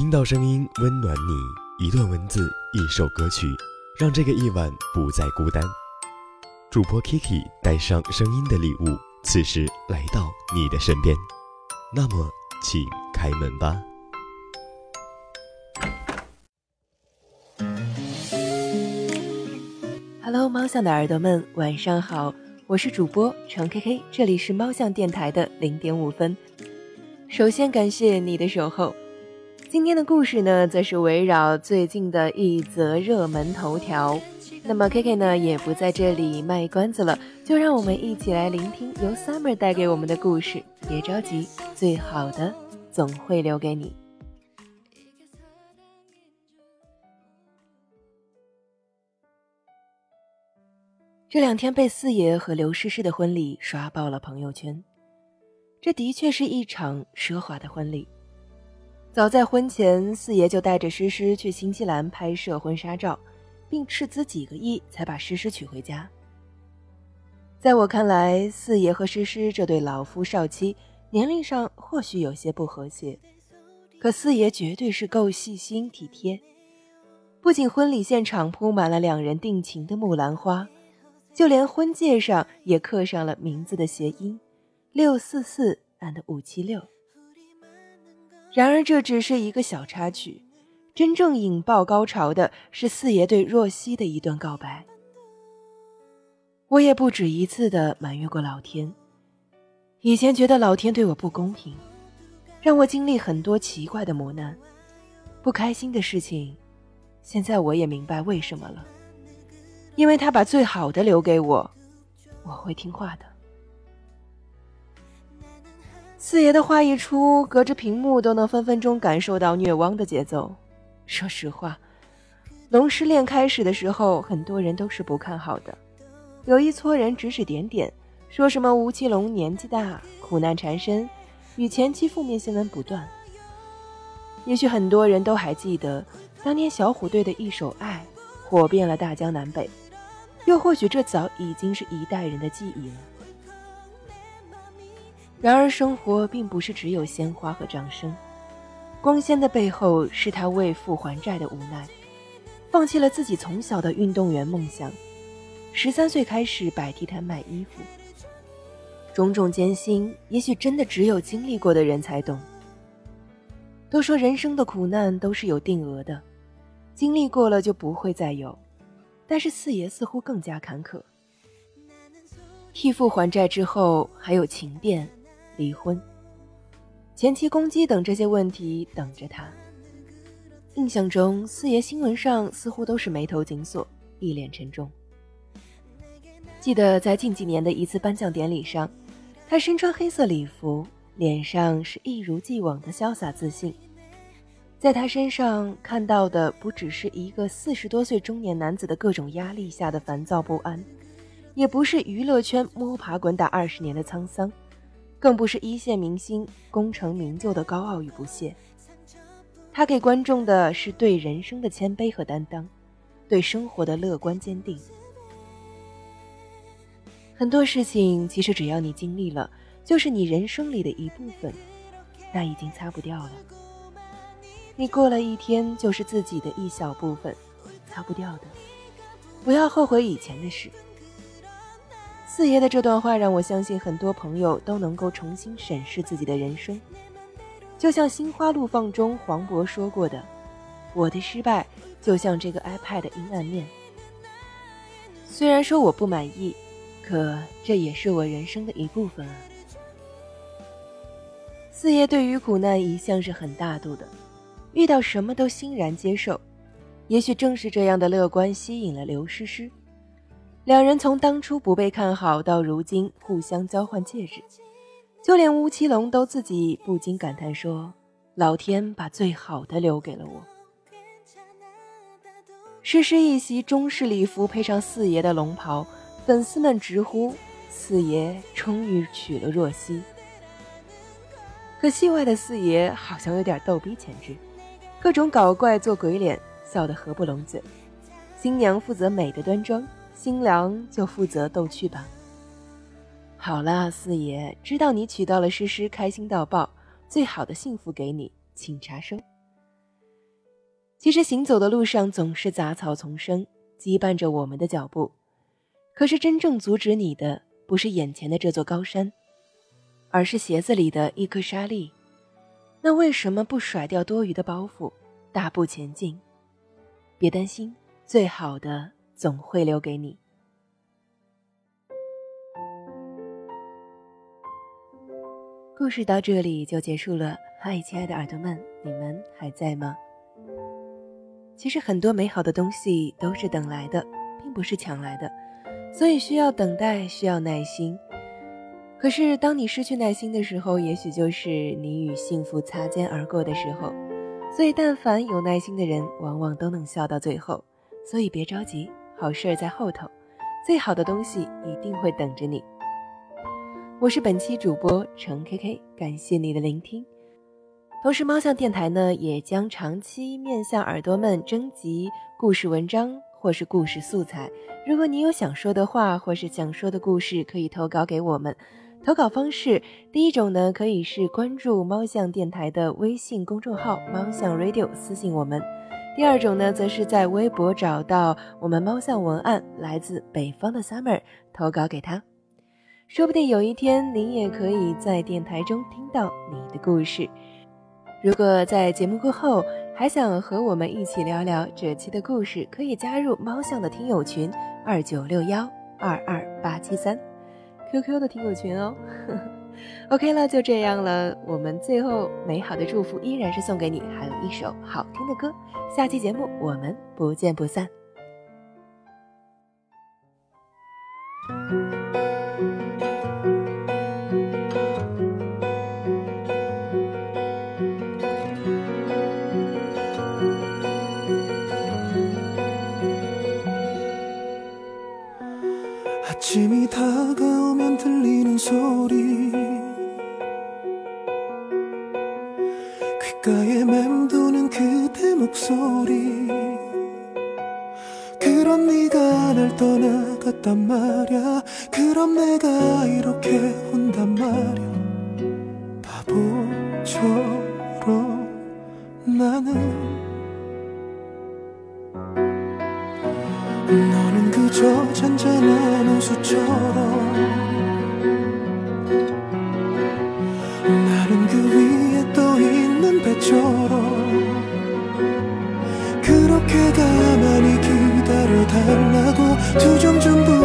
听到声音温暖你，一段文字，一首歌曲，让这个夜晚不再孤单。主播 Kiki 带上声音的礼物，此时来到你的身边。那么，请开门吧。Hello，猫巷的耳朵们，晚上好，我是主播程 K K，这里是猫巷电台的零点五分。首先感谢你的守候。今天的故事呢，则是围绕最近的一则热门头条。那么 K K 呢，也不在这里卖关子了，就让我们一起来聆听由 Summer 带给我们的故事。别着急，最好的总会留给你。这两天被四爷和刘诗诗的婚礼刷爆了朋友圈，这的确是一场奢华的婚礼。早在婚前，四爷就带着诗诗去新西兰拍摄婚纱照，并斥资几个亿才把诗诗娶回家。在我看来，四爷和诗诗这对老夫少妻年龄上或许有些不和谐，可四爷绝对是够细心体贴。不仅婚礼现场铺满了两人定情的木兰花，就连婚戒上也刻上了名字的谐音：六四四 and 五七六。然而，这只是一个小插曲，真正引爆高潮的是四爷对若曦的一段告白。我也不止一次的埋怨过老天，以前觉得老天对我不公平，让我经历很多奇怪的磨难、不开心的事情。现在我也明白为什么了，因为他把最好的留给我，我会听话的。四爷的话一出，隔着屏幕都能分分钟感受到虐汪的节奏。说实话，龙失恋开始的时候，很多人都是不看好的，有一撮人指指点点，说什么吴奇隆年纪大，苦难缠身，与前妻负面新闻不断。也许很多人都还记得当年小虎队的一首《爱》，火遍了大江南北，又或许这早已经是一代人的记忆了。然而，生活并不是只有鲜花和掌声，光鲜的背后是他为父还债的无奈，放弃了自己从小的运动员梦想，十三岁开始摆地摊卖衣服，种种艰辛，也许真的只有经历过的人才懂。都说人生的苦难都是有定额的，经历过了就不会再有，但是四爷似乎更加坎坷，替父还债之后还有情变。离婚、前妻攻击等这些问题等着他。印象中，四爷新闻上似乎都是眉头紧锁，一脸沉重。记得在近几年的一次颁奖典礼上，他身穿黑色礼服，脸上是一如既往的潇洒自信。在他身上看到的不只是一个四十多岁中年男子的各种压力下的烦躁不安，也不是娱乐圈摸爬滚打二十年的沧桑。更不是一线明星功成名就的高傲与不屑，他给观众的是对人生的谦卑和担当，对生活的乐观坚定。很多事情其实只要你经历了，就是你人生里的一部分，那已经擦不掉了。你过了一天，就是自己的一小部分，擦不掉的。不要后悔以前的事。四爷的这段话让我相信，很多朋友都能够重新审视自己的人生。就像《心花怒放》中黄渤说过的：“我的失败就像这个 iPad 阴暗面。虽然说我不满意，可这也是我人生的一部分啊。”四爷对于苦难一向是很大度的，遇到什么都欣然接受。也许正是这样的乐观，吸引了刘诗诗。两人从当初不被看好到如今互相交换戒指，就连吴奇隆都自己不禁感叹说：“老天把最好的留给了我。”诗诗一袭中式礼服配上四爷的龙袍，粉丝们直呼四爷终于娶了若曦。可戏外的四爷好像有点逗逼潜质，各种搞怪做鬼脸，笑得合不拢嘴。新娘负责美的端庄。新娘就负责逗趣吧。好啦，四爷，知道你娶到了诗诗，开心到爆，最好的幸福给你，请查收。其实行走的路上总是杂草丛生，羁绊着我们的脚步。可是真正阻止你的，不是眼前的这座高山，而是鞋子里的一颗沙粒。那为什么不甩掉多余的包袱，大步前进？别担心，最好的总会留给你。故事到这里就结束了。嗨，亲爱的耳朵们，你们还在吗？其实很多美好的东西都是等来的，并不是抢来的，所以需要等待，需要耐心。可是当你失去耐心的时候，也许就是你与幸福擦肩而过的时候。所以，但凡有耐心的人，往往都能笑到最后。所以别着急，好事儿在后头，最好的东西一定会等着你。我是本期主播程 K K，感谢你的聆听。同时，猫巷电台呢也将长期面向耳朵们征集故事文章或是故事素材。如果你有想说的话或是想说的故事，可以投稿给我们。投稿方式，第一种呢可以是关注猫巷电台的微信公众号“猫巷 Radio” 私信我们；第二种呢则是在微博找到我们猫巷文案，来自北方的 Summer，投稿给他。说不定有一天，你也可以在电台中听到你的故事。如果在节目过后还想和我们一起聊聊这期的故事，可以加入猫巷的听友群二九六幺二二八七三，QQ 的听友群哦。OK 了，就这样了。我们最后美好的祝福依然是送给你，还有一首好听的歌。下期节目我们不见不散。 떠났단 말야. 그럼 내가 이렇게 혼단 말야. 바보처럼 나는. 너는 그저 잔잔한 호수처럼 배처럼 그렇게 가만히 기다려달라고 투정 좀 부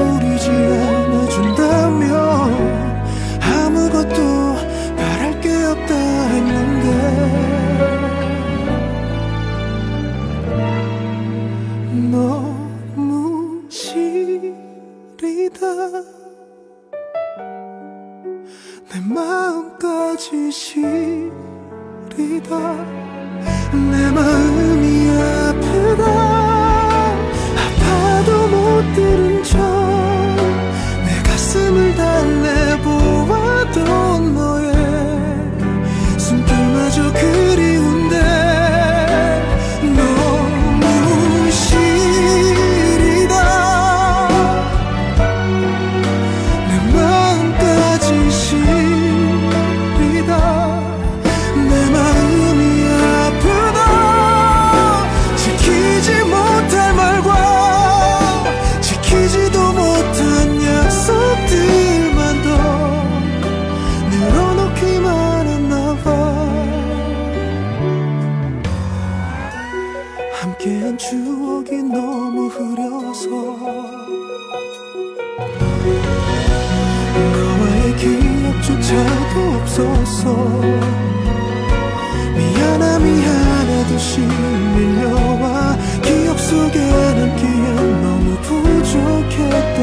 내 마음이 아프다 없었어 미안하 미안하듯이 밀려와. 기억 속에 남기엔 너무 부족했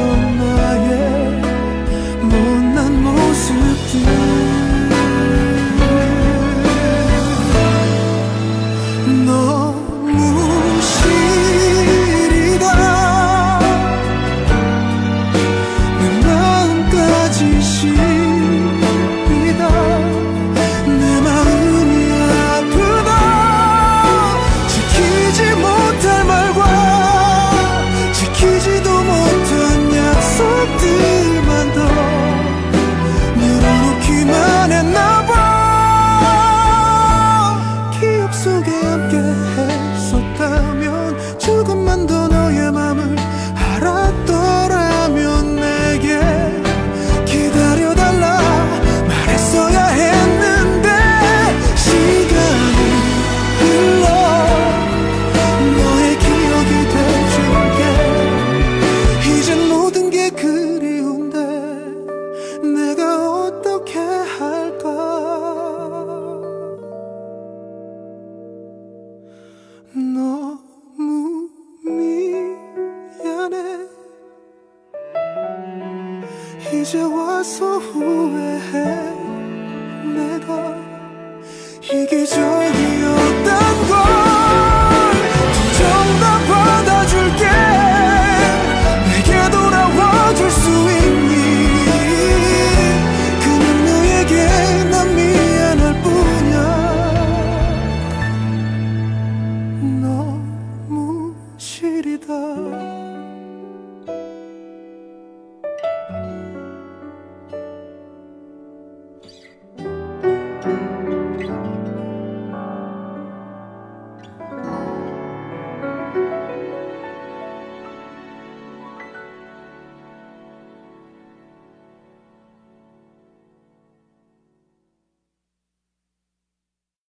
조금